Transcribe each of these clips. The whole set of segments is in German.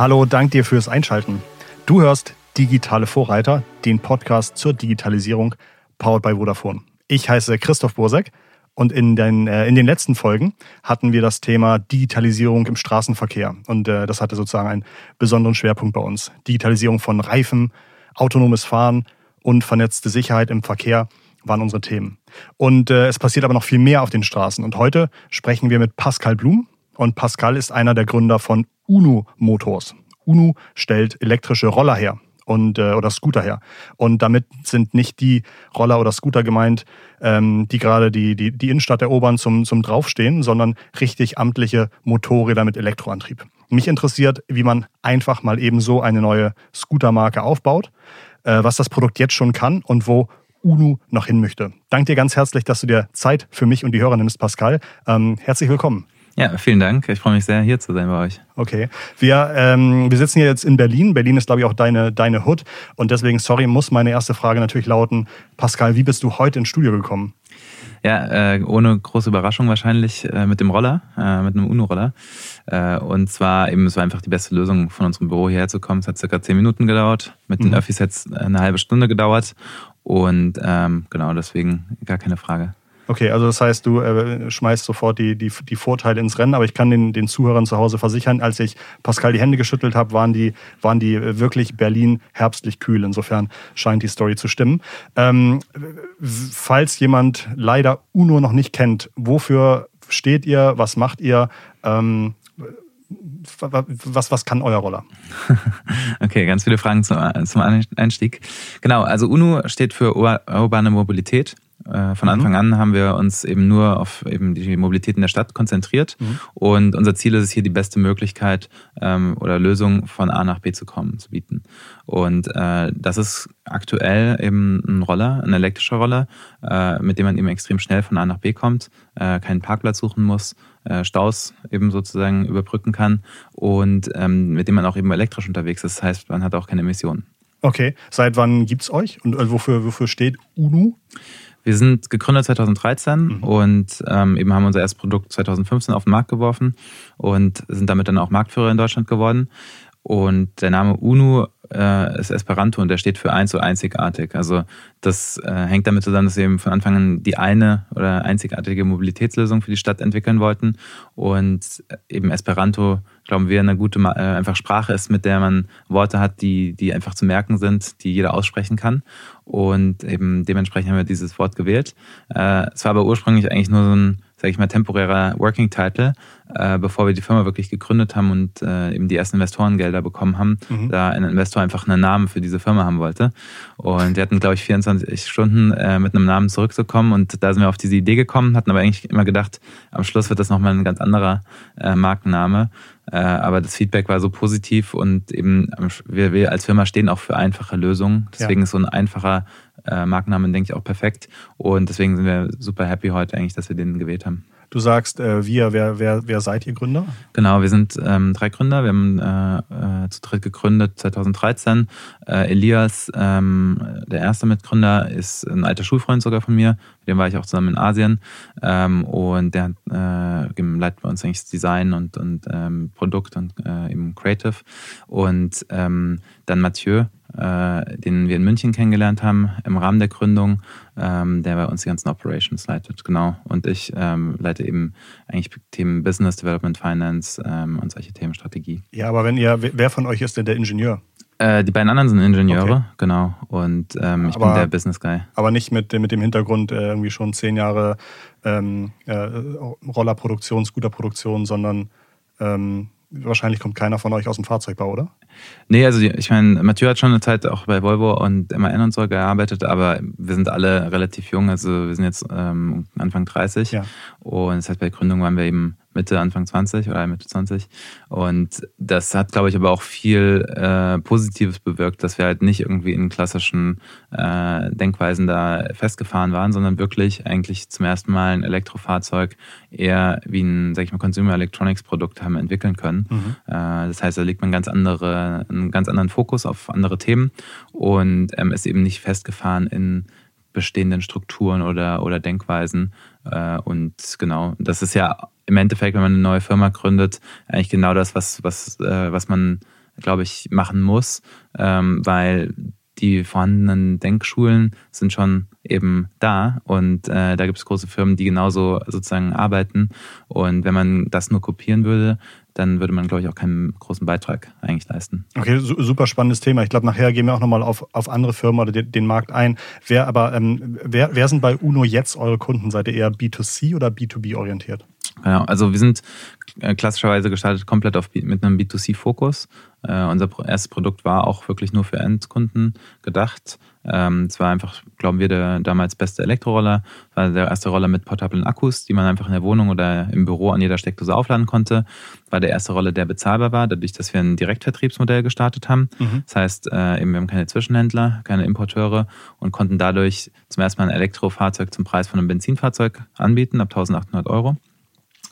Hallo, dank dir fürs Einschalten. Du hörst Digitale Vorreiter, den Podcast zur Digitalisierung, powered by Vodafone. Ich heiße Christoph Bursek und in den, äh, in den letzten Folgen hatten wir das Thema Digitalisierung im Straßenverkehr. Und äh, das hatte sozusagen einen besonderen Schwerpunkt bei uns. Digitalisierung von Reifen, autonomes Fahren und vernetzte Sicherheit im Verkehr waren unsere Themen. Und äh, es passiert aber noch viel mehr auf den Straßen. Und heute sprechen wir mit Pascal Blum. Und Pascal ist einer der Gründer von UNO Motors. UNO stellt elektrische Roller her und äh, oder Scooter her. Und damit sind nicht die Roller oder Scooter gemeint, ähm, die gerade die, die, die Innenstadt erobern zum, zum Draufstehen, sondern richtig amtliche Motorräder mit Elektroantrieb. Mich interessiert, wie man einfach mal eben so eine neue Scootermarke aufbaut, äh, was das Produkt jetzt schon kann und wo UNU noch hin möchte. Danke dir ganz herzlich, dass du dir Zeit für mich und die Hörer nimmst, Pascal. Ähm, herzlich willkommen. Ja, vielen Dank. Ich freue mich sehr, hier zu sein bei euch. Okay. Wir, ähm, wir sitzen hier jetzt in Berlin. Berlin ist, glaube ich, auch deine, deine Hood. Und deswegen, sorry, muss meine erste Frage natürlich lauten, Pascal, wie bist du heute ins Studio gekommen? Ja, äh, ohne große Überraschung wahrscheinlich äh, mit dem Roller, äh, mit einem UNO-Roller. Äh, und zwar eben, es war einfach die beste Lösung, von unserem Büro hierher zu kommen. Es hat circa zehn Minuten gedauert. Mit den mhm. Öffis hat es eine halbe Stunde gedauert. Und ähm, genau deswegen gar keine Frage. Okay, also das heißt, du äh, schmeißt sofort die, die, die Vorteile ins Rennen, aber ich kann den, den Zuhörern zu Hause versichern, als ich Pascal die Hände geschüttelt habe, waren die, waren die wirklich Berlin herbstlich kühl. Insofern scheint die Story zu stimmen. Ähm, falls jemand leider UNO noch nicht kennt, wofür steht ihr, was macht ihr? Ähm, was, was kann euer Roller? Okay, ganz viele Fragen zum, zum Einstieg. Genau, also UNO steht für urbane Mobilität. Äh, von mhm. Anfang an haben wir uns eben nur auf eben die Mobilität in der Stadt konzentriert. Mhm. Und unser Ziel ist es hier, die beste Möglichkeit ähm, oder Lösung von A nach B zu kommen, zu bieten. Und äh, das ist aktuell eben ein Roller, ein elektrischer Roller, äh, mit dem man eben extrem schnell von A nach B kommt, äh, keinen Parkplatz suchen muss, äh, Staus eben sozusagen überbrücken kann und ähm, mit dem man auch eben elektrisch unterwegs ist. Das heißt, man hat auch keine Emissionen. Okay, seit wann gibt es euch und äh, wofür, wofür steht UNU? Wir sind gegründet 2013 mhm. und ähm, eben haben unser erstes Produkt 2015 auf den Markt geworfen und sind damit dann auch Marktführer in Deutschland geworden. Und der Name UNU äh, ist Esperanto und der steht für eins und einzigartig. Also das äh, hängt damit zusammen, dass wir eben von Anfang an die eine oder einzigartige Mobilitätslösung für die Stadt entwickeln wollten. Und eben Esperanto, glauben wir, eine gute äh, einfach Sprache ist, mit der man Worte hat, die, die einfach zu merken sind, die jeder aussprechen kann. Und eben dementsprechend haben wir dieses Wort gewählt. Äh, es war aber ursprünglich eigentlich nur so ein sage ich mal, temporärer Working Title, äh, bevor wir die Firma wirklich gegründet haben und äh, eben die ersten Investorengelder bekommen haben, mhm. da ein Investor einfach einen Namen für diese Firma haben wollte. Und wir hatten, glaube ich, 24 Stunden äh, mit einem Namen zurückzukommen und da sind wir auf diese Idee gekommen, hatten aber eigentlich immer gedacht, am Schluss wird das nochmal ein ganz anderer äh, Markenname. Äh, aber das Feedback war so positiv und eben wir, wir als Firma stehen auch für einfache Lösungen. Deswegen ja. ist so ein einfacher äh, Markenname, denke ich, auch perfekt. Und deswegen sind wir super happy heute eigentlich, dass wir den gewählt haben. Du sagst, äh, wir, wer, wer, wer seid ihr Gründer? Genau, wir sind ähm, drei Gründer. Wir haben äh, äh, zu dritt gegründet 2013. Äh, Elias, ähm, der erste Mitgründer, ist ein alter Schulfreund sogar von mir. Mit dem war ich auch zusammen in Asien. Ähm, und der äh, leitet bei uns eigentlich das Design und, und ähm, Produkt und äh, eben Creative. Und ähm, dann Mathieu, den wir in München kennengelernt haben im Rahmen der Gründung, ähm, der bei uns die ganzen Operations leitet. Genau. Und ich ähm, leite eben eigentlich Themen Business Development, Finance ähm, und solche Themen Strategie. Ja, aber wenn ihr, wer von euch ist denn der Ingenieur? Äh, die beiden anderen sind Ingenieure, okay. genau. Und ähm, ich aber, bin der Business Guy. Aber nicht mit, mit dem Hintergrund äh, irgendwie schon zehn Jahre ähm, äh, Rollerproduktion, Scooterproduktion, sondern ähm, wahrscheinlich kommt keiner von euch aus dem Fahrzeugbau, oder? Nee, also ich meine, Mathieu hat schon eine Zeit auch bei Volvo und MAN und so gearbeitet, aber wir sind alle relativ jung, also wir sind jetzt ähm, Anfang 30 ja. und das heißt, bei Gründung waren wir eben Mitte, Anfang 20 oder Mitte 20. Und das hat, glaube ich, aber auch viel äh, Positives bewirkt, dass wir halt nicht irgendwie in klassischen äh, Denkweisen da festgefahren waren, sondern wirklich eigentlich zum ersten Mal ein Elektrofahrzeug eher wie ein, sag ich mal, Consumer Electronics Produkt haben entwickeln können. Mhm. Äh, das heißt, da legt man ganz andere, einen ganz anderen Fokus auf andere Themen und ähm, ist eben nicht festgefahren in bestehenden Strukturen oder, oder Denkweisen. Äh, und genau, das ist ja im Endeffekt, wenn man eine neue Firma gründet, eigentlich genau das, was, was, äh, was man glaube ich, machen muss, ähm, weil die vorhandenen Denkschulen sind schon eben da und äh, da gibt es große Firmen, die genauso sozusagen arbeiten. Und wenn man das nur kopieren würde, dann würde man, glaube ich, auch keinen großen Beitrag eigentlich leisten. Okay, super spannendes Thema. Ich glaube, nachher gehen wir auch nochmal auf, auf andere Firmen oder den, den Markt ein. Wer aber, ähm, wer, wer sind bei UNO jetzt eure Kunden? Seid ihr eher B2C oder B2B orientiert? Genau, also wir sind äh, klassischerweise gestartet komplett auf, mit einem B2C-Fokus. Äh, unser erstes Produkt war auch wirklich nur für Endkunden gedacht. Ähm, es war einfach, glauben wir, der damals beste Elektroroller. War der erste Roller mit portablen Akkus, die man einfach in der Wohnung oder im Büro an jeder Steckdose aufladen konnte. War der erste Roller, der bezahlbar war, dadurch, dass wir ein Direktvertriebsmodell gestartet haben. Mhm. Das heißt, äh, eben, wir haben keine Zwischenhändler, keine Importeure und konnten dadurch zum ersten Mal ein Elektrofahrzeug zum Preis von einem Benzinfahrzeug anbieten, ab 1800 Euro.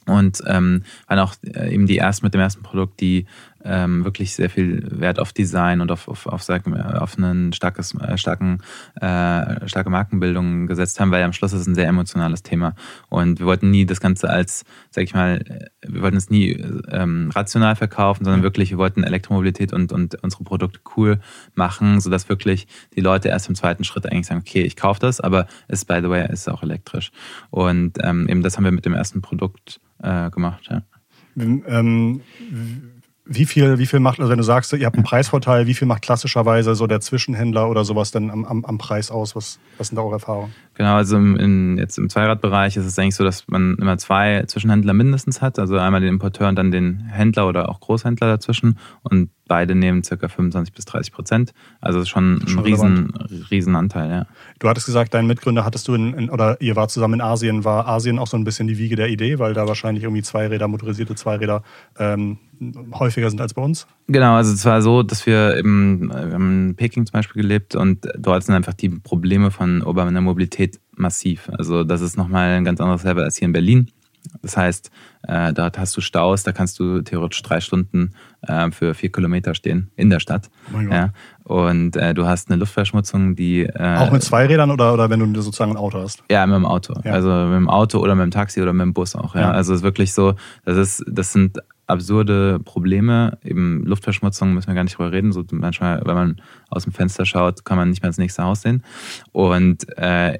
Und ähm, waren auch äh, eben die ersten mit dem ersten Produkt, die ähm, wirklich sehr viel Wert auf Design und auf, auf, auf, auf einen starkes, äh, starken, äh, starke Markenbildung gesetzt haben, weil am Schluss ist es ein sehr emotionales Thema. Und wir wollten nie das Ganze als, sag ich mal, äh, wir wollten es nie ähm, rational verkaufen, sondern wirklich, wir wollten Elektromobilität und, und unsere Produkte cool machen, sodass wirklich die Leute erst im zweiten Schritt eigentlich sagen, okay, ich kaufe das, aber es, by the way, ist auch elektrisch. Und ähm, eben das haben wir mit dem ersten Produkt äh, gemacht. Ja. Ähm, wie viel, wie viel macht, also wenn du sagst, ihr habt einen Preisvorteil, wie viel macht klassischerweise so der Zwischenhändler oder sowas denn am, am, am Preis aus? Was, was sind da eure Erfahrungen? Genau, also im, in, jetzt im Zweiradbereich ist es eigentlich so, dass man immer zwei Zwischenhändler mindestens hat. Also einmal den Importeur und dann den Händler oder auch Großhändler dazwischen. Und beide nehmen ca. 25 bis 30 Prozent. Also schon, schon ein riesen, riesen Anteil, ja. Du hattest gesagt, deinen Mitgründer hattest du in, in, oder ihr wart zusammen in Asien. War Asien auch so ein bisschen die Wiege der Idee, weil da wahrscheinlich irgendwie Zweiräder, motorisierte Zweiräder ähm, häufiger sind als bei uns? Genau, also es war so, dass wir im, wir haben in Peking zum Beispiel gelebt und dort sind einfach die Probleme von urbaner Mobilität massiv. Also das ist nochmal ein ganz anderes Level als hier in Berlin. Das heißt, äh, dort hast du Staus, da kannst du theoretisch drei Stunden äh, für vier Kilometer stehen in der Stadt. Oh ja. Und äh, du hast eine Luftverschmutzung, die. Äh, Auch mit Zweirädern oder, oder wenn du sozusagen ein Auto hast? Ja, mit dem Auto. Ja. Also mit dem Auto oder mit dem Taxi oder mit dem Bus auch. Ja. ja. Also es ist wirklich so, das ist, das sind absurde Probleme. Eben Luftverschmutzung müssen wir gar nicht drüber reden. So manchmal, wenn man aus dem Fenster schaut, kann man nicht mehr ins nächste Haus sehen. Und äh,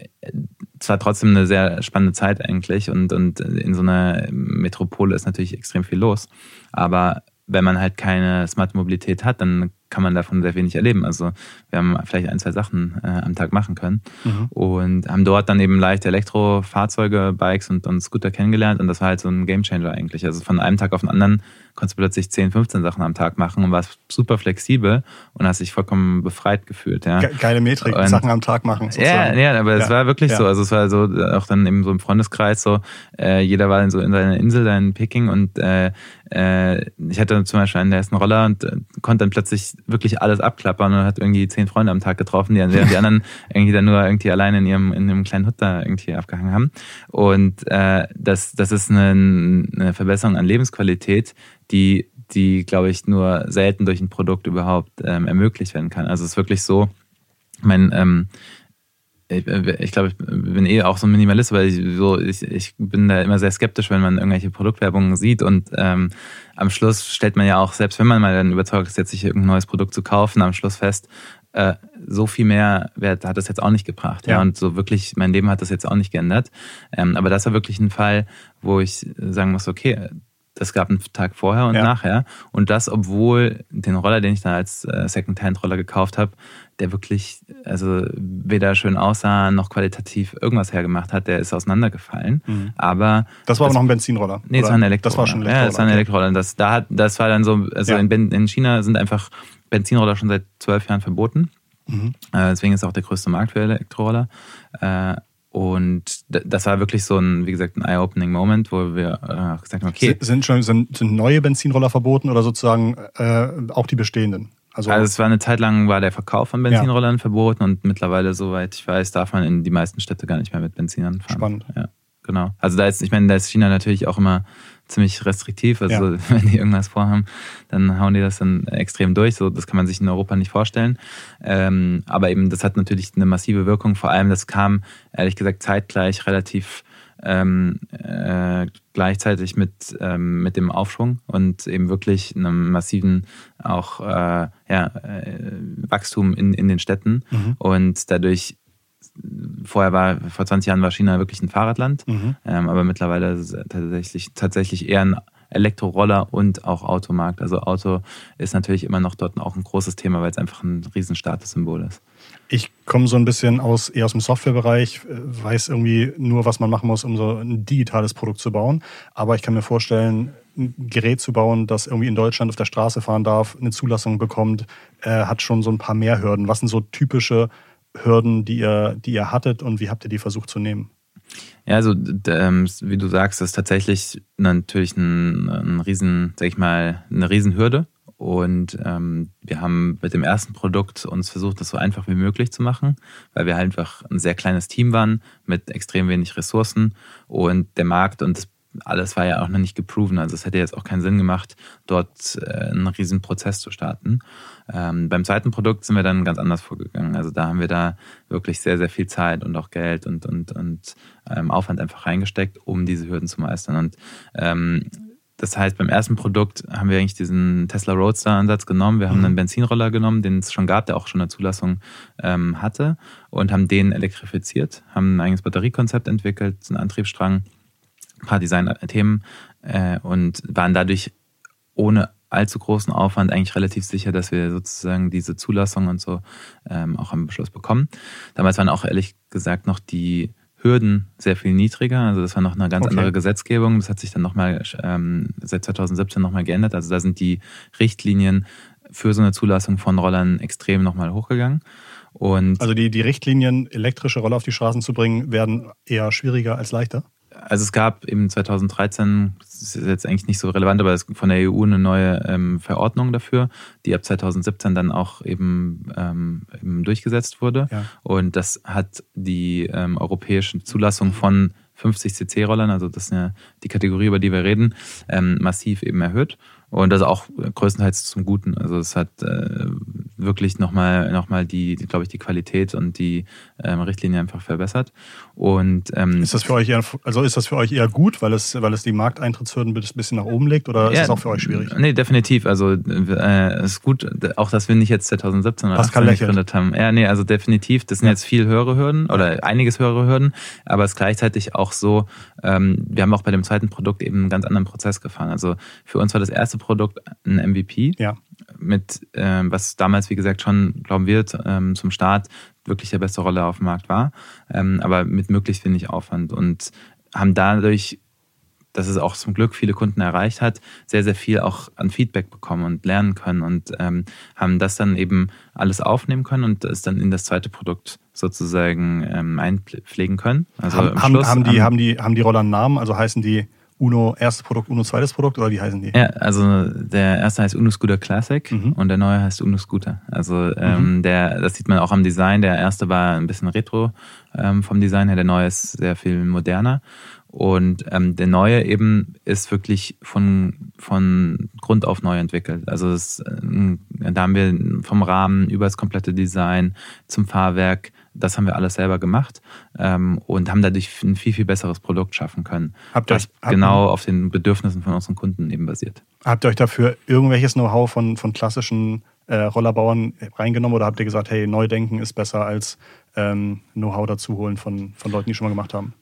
es war trotzdem eine sehr spannende Zeit eigentlich. Und, und in so einer Metropole ist natürlich extrem viel los. Aber wenn man halt keine smarte Mobilität hat, dann kann man davon sehr wenig erleben. Also wir haben vielleicht ein, zwei Sachen äh, am Tag machen können mhm. und haben dort dann eben leichte Elektrofahrzeuge, Bikes und, und Scooter kennengelernt und das war halt so ein Gamechanger eigentlich. Also von einem Tag auf den anderen konntest du plötzlich 10, 15 Sachen am Tag machen und warst super flexibel und hast dich vollkommen befreit gefühlt. Ja. Geile Metrik, und, Sachen am Tag machen. Sozusagen. Ja, ja, aber ja. es war wirklich ja. so. Also es war so auch dann eben so im Freundeskreis so, äh, jeder war in so in seiner Insel da in Peking und äh, äh, ich hatte zum Beispiel einen ersten Roller und äh, konnte dann plötzlich wirklich alles abklappern und hat irgendwie zehn Freunde am Tag getroffen, die, während die anderen irgendwie dann nur irgendwie alleine in ihrem in einem kleinen Hut da irgendwie abgehangen haben. Und äh, das, das ist eine, eine Verbesserung an Lebensqualität, die, die glaube ich, nur selten durch ein Produkt überhaupt ähm, ermöglicht werden kann. Also es ist wirklich so, mein, ähm, ich, ich glaube, ich bin eh auch so ein Minimalist, weil ich, so, ich, ich bin da immer sehr skeptisch, wenn man irgendwelche Produktwerbungen sieht und ähm, am Schluss stellt man ja auch, selbst wenn man mal dann überzeugt ist, jetzt sich irgendein neues Produkt zu kaufen, am Schluss fest, äh, so viel mehr Wert hat das jetzt auch nicht gebracht. Ja. ja. Und so wirklich, mein Leben hat das jetzt auch nicht geändert. Ähm, aber das war wirklich ein Fall, wo ich sagen muss, okay, das gab einen Tag vorher und ja. nachher. Und das, obwohl den Roller, den ich dann als äh, Second-Hand-Roller gekauft habe, der wirklich also weder schön aussah noch qualitativ irgendwas hergemacht hat, der ist auseinandergefallen. Mhm. Aber das war das, aber noch ein Benzinroller. Nee, das war ein Elektroroller. Das war schon ein Elektroroller. Ja, das war ein Elektroroller. Das, da hat, das war dann so, also ja. in, in, China sind einfach Benzinroller schon seit zwölf Jahren verboten. Mhm. Äh, deswegen ist auch der größte Markt für Elektroroller. Äh, und das war wirklich so ein, wie gesagt, ein eye-opening Moment, wo wir äh, gesagt haben, okay. Sind schon sind, sind neue Benzinroller verboten oder sozusagen äh, auch die bestehenden? Also, also es war eine Zeit lang war der Verkauf von Benzinrollern ja. verboten und mittlerweile, soweit ich weiß, darf man in die meisten Städte gar nicht mehr mit Benzinern fahren. Spannend. Ja, genau. Also da ist, ich meine, da ist China natürlich auch immer ziemlich restriktiv. Also ja. wenn die irgendwas vorhaben, dann hauen die das dann extrem durch. So, das kann man sich in Europa nicht vorstellen. Ähm, aber eben, das hat natürlich eine massive Wirkung. Vor allem, das kam ehrlich gesagt zeitgleich relativ ähm, äh, gleichzeitig mit, ähm, mit dem Aufschwung und eben wirklich einem massiven auch äh, ja, äh, Wachstum in, in den Städten mhm. und dadurch vorher war, vor 20 Jahren war China wirklich ein Fahrradland, mhm. ähm, aber mittlerweile ist es tatsächlich, tatsächlich eher ein Elektroroller und auch Automarkt. Also Auto ist natürlich immer noch dort auch ein großes Thema, weil es einfach ein riesen Statussymbol ist. Ich komme so ein bisschen aus, eher aus dem Softwarebereich, weiß irgendwie nur, was man machen muss, um so ein digitales Produkt zu bauen. Aber ich kann mir vorstellen, ein Gerät zu bauen, das irgendwie in Deutschland auf der Straße fahren darf, eine Zulassung bekommt, äh, hat schon so ein paar mehr Hürden. Was sind so typische Hürden, die ihr, die ihr hattet und wie habt ihr die versucht zu nehmen? Ja, also ähm, wie du sagst, ist tatsächlich natürlich ein, ein riesen, sag ich mal, eine Riesenhürde. Und ähm, wir haben mit dem ersten Produkt uns versucht, das so einfach wie möglich zu machen, weil wir halt einfach ein sehr kleines Team waren mit extrem wenig Ressourcen und der Markt und das alles war ja auch noch nicht geproven. Also es hätte jetzt auch keinen Sinn gemacht, dort äh, einen riesen Prozess zu starten. Ähm, beim zweiten Produkt sind wir dann ganz anders vorgegangen. Also da haben wir da wirklich sehr, sehr viel Zeit und auch Geld und, und, und ähm, Aufwand einfach reingesteckt, um diese Hürden zu meistern. Und ähm, das heißt, beim ersten Produkt haben wir eigentlich diesen Tesla Roadster-Ansatz genommen. Wir haben mhm. einen Benzinroller genommen, den es schon gab, der auch schon eine Zulassung ähm, hatte, und haben den elektrifiziert, haben ein eigenes Batteriekonzept entwickelt, einen Antriebsstrang ein paar Design-Themen äh, und waren dadurch ohne allzu großen Aufwand eigentlich relativ sicher, dass wir sozusagen diese Zulassung und so ähm, auch am Beschluss bekommen. Damals waren auch ehrlich gesagt noch die Hürden sehr viel niedriger. Also das war noch eine ganz okay. andere Gesetzgebung. Das hat sich dann nochmal ähm, seit 2017 nochmal geändert. Also da sind die Richtlinien für so eine Zulassung von Rollern extrem nochmal hochgegangen. Und also die, die Richtlinien, elektrische Roller auf die Straßen zu bringen, werden eher schwieriger als leichter? Also es gab eben 2013, das ist jetzt eigentlich nicht so relevant, aber es von der EU eine neue ähm, Verordnung dafür, die ab 2017 dann auch eben, ähm, eben durchgesetzt wurde. Ja. Und das hat die ähm, europäische Zulassung von 50 cc-Rollern, also das ist ja die Kategorie, über die wir reden, ähm, massiv eben erhöht. Und das auch größtenteils zum Guten. Also es hat äh, wirklich nochmal noch mal die, die glaube ich, die Qualität und die ähm, Richtlinie einfach verbessert. Und ähm, ist das für euch eher, also ist das für euch eher gut, weil es, weil es die Markteintrittshürden ein bisschen nach oben legt oder ja, ist das auch für euch schwierig? Nee, definitiv. Also äh, es ist gut, auch dass wir nicht jetzt 2017 oder 2018 gegründet haben. Ja, nee, also definitiv. Das sind ja. jetzt viel höhere Hürden oder einiges höhere Hürden, aber es ist gleichzeitig auch so, ähm, wir haben auch bei dem zweiten Produkt eben einen ganz anderen Prozess gefahren. Also für uns war das erste Produkt ein MVP. Ja. Mit, äh, was damals, wie gesagt, schon, glauben wir, ähm, zum Start wirklich der beste Roller auf dem Markt war, ähm, aber mit möglichst wenig Aufwand und haben dadurch dass es auch zum Glück viele Kunden erreicht hat, sehr, sehr viel auch an Feedback bekommen und lernen können und ähm, haben das dann eben alles aufnehmen können und es dann in das zweite Produkt sozusagen ähm, einpflegen können. Also haben, haben, haben, die, haben, die, haben die Roller einen Namen? Also heißen die Uno erstes Produkt, Uno zweites Produkt oder wie heißen die? Ja, also der erste heißt Uno Scooter Classic mhm. und der neue heißt Uno Scooter. Also ähm, mhm. der, das sieht man auch am Design. Der erste war ein bisschen retro ähm, vom Design her, der neue ist sehr viel moderner. Und ähm, der neue eben ist wirklich von, von Grund auf neu entwickelt. Also das, äh, da haben wir vom Rahmen über das komplette Design zum Fahrwerk das haben wir alles selber gemacht ähm, und haben dadurch ein viel, viel besseres Produkt schaffen können. Habt ihr euch, genau auf den Bedürfnissen von unseren Kunden eben basiert. Habt ihr euch dafür irgendwelches Know-how von, von klassischen äh, Rollerbauern reingenommen oder habt ihr gesagt, hey, Neudenken ist besser als ähm, Know-how dazuholen von, von Leuten, die schon mal gemacht haben?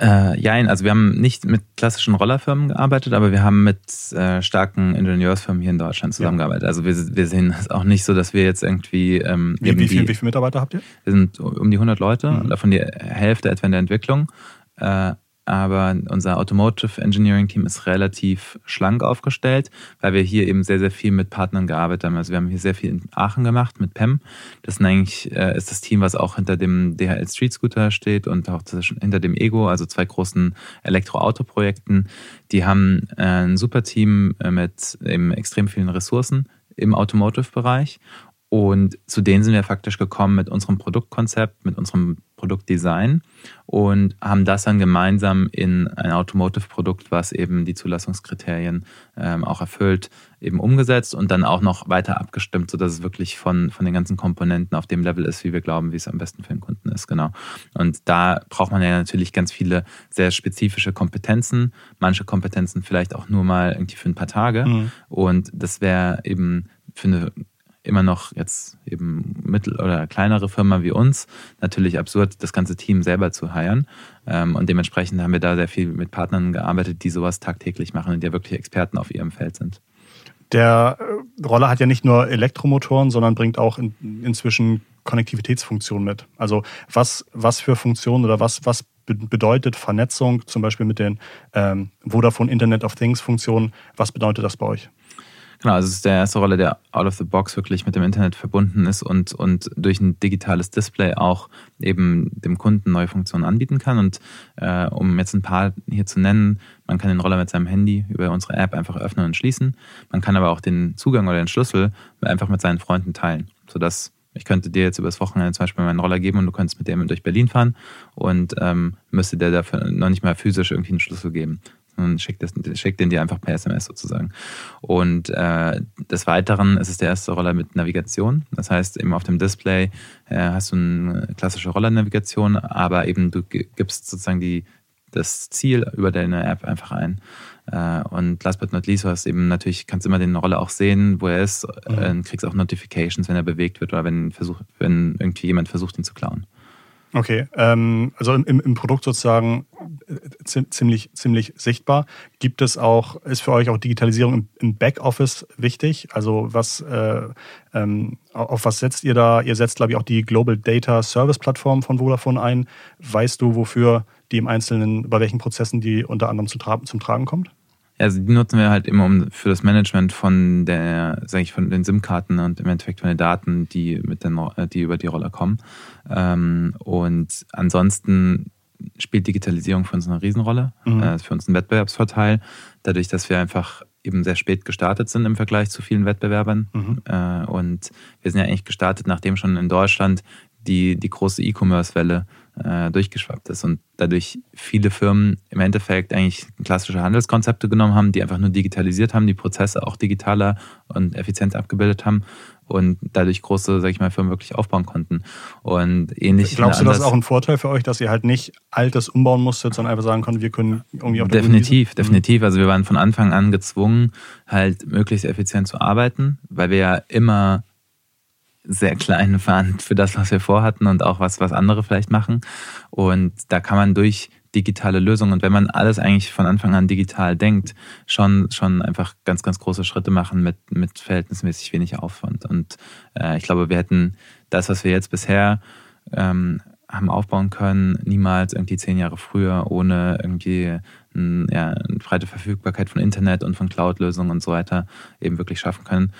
Äh, ja, also wir haben nicht mit klassischen Rollerfirmen gearbeitet, aber wir haben mit äh, starken Ingenieursfirmen hier in Deutschland zusammengearbeitet. Ja. Also wir, wir sehen es auch nicht so, dass wir jetzt irgendwie... Ähm, wie, wie, viel, wie viele Mitarbeiter habt ihr? Wir sind um die 100 Leute, mhm. davon die Hälfte etwa in der Entwicklung. Äh, aber unser Automotive Engineering Team ist relativ schlank aufgestellt, weil wir hier eben sehr, sehr viel mit Partnern gearbeitet haben. Also wir haben hier sehr viel in Aachen gemacht mit PEM. Das ist eigentlich äh, ist das Team, was auch hinter dem DHL Street Scooter steht und auch hinter dem Ego, also zwei großen Elektroauto-Projekten. Die haben äh, ein super Team äh, mit eben extrem vielen Ressourcen im Automotive-Bereich Und zu denen sind wir faktisch gekommen mit unserem Produktkonzept, mit unserem Produktdesign und haben das dann gemeinsam in ein Automotive-Produkt, was eben die Zulassungskriterien ähm, auch erfüllt, eben umgesetzt und dann auch noch weiter abgestimmt, sodass es wirklich von, von den ganzen Komponenten auf dem Level ist, wie wir glauben, wie es am besten für den Kunden ist. Genau. Und da braucht man ja natürlich ganz viele sehr spezifische Kompetenzen, manche Kompetenzen vielleicht auch nur mal irgendwie für ein paar Tage. Mhm. Und das wäre eben für eine immer noch jetzt eben mittel- oder kleinere Firma wie uns natürlich absurd, das ganze Team selber zu heiren. Ähm, und dementsprechend haben wir da sehr viel mit Partnern gearbeitet, die sowas tagtäglich machen und ja wirklich Experten auf ihrem Feld sind. Der äh, Roller hat ja nicht nur Elektromotoren, sondern bringt auch in, inzwischen Konnektivitätsfunktionen mit. Also was, was für Funktionen oder was, was bedeutet Vernetzung zum Beispiel mit den ähm, Vodafone Internet of Things Funktionen? Was bedeutet das bei euch? Genau, also es ist der erste Roller, der out of the box wirklich mit dem Internet verbunden ist und, und durch ein digitales Display auch eben dem Kunden neue Funktionen anbieten kann. Und äh, um jetzt ein paar hier zu nennen, man kann den Roller mit seinem Handy über unsere App einfach öffnen und schließen. Man kann aber auch den Zugang oder den Schlüssel einfach mit seinen Freunden teilen, sodass ich könnte dir jetzt übers Wochenende zum Beispiel meinen Roller geben und du könntest mit dem durch Berlin fahren und ähm, müsste der dafür noch nicht mal physisch irgendwie einen Schlüssel geben und schickt, das, schickt den dir einfach per SMS sozusagen. Und äh, des Weiteren ist es der erste Roller mit Navigation. Das heißt, eben auf dem Display äh, hast du eine klassische Rollernavigation, aber eben du gibst sozusagen die, das Ziel über deine App einfach ein. Äh, und last but not least, du hast eben natürlich, kannst immer den Roller auch sehen, wo er ist, mhm. kriegst auch Notifications, wenn er bewegt wird oder wenn, versuch, wenn irgendwie jemand versucht, ihn zu klauen. Okay, ähm, also im, im Produkt sozusagen äh, ziemlich, ziemlich sichtbar. Gibt es auch, ist für euch auch Digitalisierung im, Backoffice wichtig? Also was, äh, ähm, auf was setzt ihr da? Ihr setzt, glaube ich, auch die Global Data Service Plattform von Vodafone ein. Weißt du, wofür die im Einzelnen, bei welchen Prozessen die unter anderem zum, zum Tragen kommt? Also die nutzen wir halt immer um für das Management von der, sage ich, von den SIM-Karten und im Endeffekt von den Daten, die mit den, die über die Roller kommen. Ähm, und ansonsten spielt Digitalisierung für uns eine Riesenrolle. Mhm. Das äh, ist für uns ein Wettbewerbsvorteil, dadurch, dass wir einfach eben sehr spät gestartet sind im Vergleich zu vielen Wettbewerbern. Mhm. Äh, und wir sind ja eigentlich gestartet, nachdem schon in Deutschland die, die große E-Commerce-Welle äh, durchgeschwappt ist und dadurch viele Firmen im Endeffekt eigentlich klassische Handelskonzepte genommen haben, die einfach nur digitalisiert haben, die Prozesse auch digitaler und effizienter abgebildet haben und dadurch große, sag ich mal, Firmen wirklich aufbauen konnten. Und ähnlich. Glaubst du, das ist auch ein Vorteil für euch, dass ihr halt nicht altes umbauen musstet, sondern einfach sagen konntet, wir können irgendwie auf der Definitiv, Wiese? definitiv. Also wir waren von Anfang an gezwungen, halt möglichst effizient zu arbeiten, weil wir ja immer sehr klein waren für das, was wir vorhatten und auch was, was andere vielleicht machen. Und da kann man durch digitale Lösungen und wenn man alles eigentlich von Anfang an digital denkt, schon, schon einfach ganz, ganz große Schritte machen mit, mit verhältnismäßig wenig Aufwand. Und äh, ich glaube, wir hätten das, was wir jetzt bisher ähm, haben aufbauen können, niemals irgendwie zehn Jahre früher ohne irgendwie ja, eine breite Verfügbarkeit von Internet und von Cloud-Lösungen und so weiter eben wirklich schaffen können.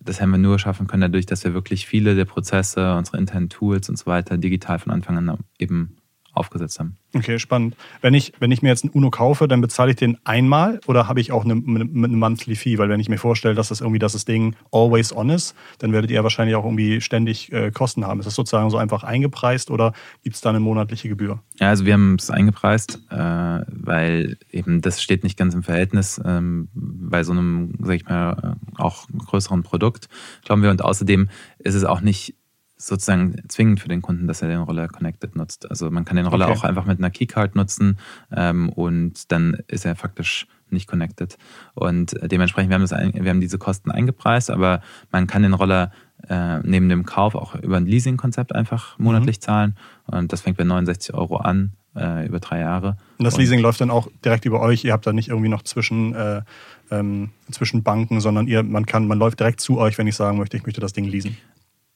Das haben wir nur schaffen können dadurch, dass wir wirklich viele der Prozesse, unsere internen Tools und so weiter digital von Anfang an eben aufgesetzt haben. Okay, spannend. Wenn ich, wenn ich mir jetzt einen Uno kaufe, dann bezahle ich den einmal oder habe ich auch eine, eine, eine Monthly Fee? Weil wenn ich mir vorstelle, dass das irgendwie dass das Ding always on ist, dann werdet ihr wahrscheinlich auch irgendwie ständig äh, Kosten haben. Ist das sozusagen so einfach eingepreist oder gibt es da eine monatliche Gebühr? Ja, also wir haben es eingepreist, äh, weil eben das steht nicht ganz im Verhältnis ähm, bei so einem, sag ich mal, äh, auch größeren Produkt, glauben wir. Und außerdem ist es auch nicht sozusagen zwingend für den Kunden, dass er den Roller Connected nutzt. Also man kann den Roller okay. auch einfach mit einer Keycard nutzen ähm, und dann ist er faktisch nicht connected. Und dementsprechend, wir haben, das, wir haben diese Kosten eingepreist, aber man kann den Roller äh, neben dem Kauf auch über ein Leasing-Konzept einfach monatlich mhm. zahlen. Und das fängt bei 69 Euro an, äh, über drei Jahre. Und das Leasing und, läuft dann auch direkt über euch. Ihr habt da nicht irgendwie noch zwischen, äh, ähm, zwischen Banken, sondern ihr, man kann, man läuft direkt zu euch, wenn ich sagen möchte, ich möchte das Ding leasen.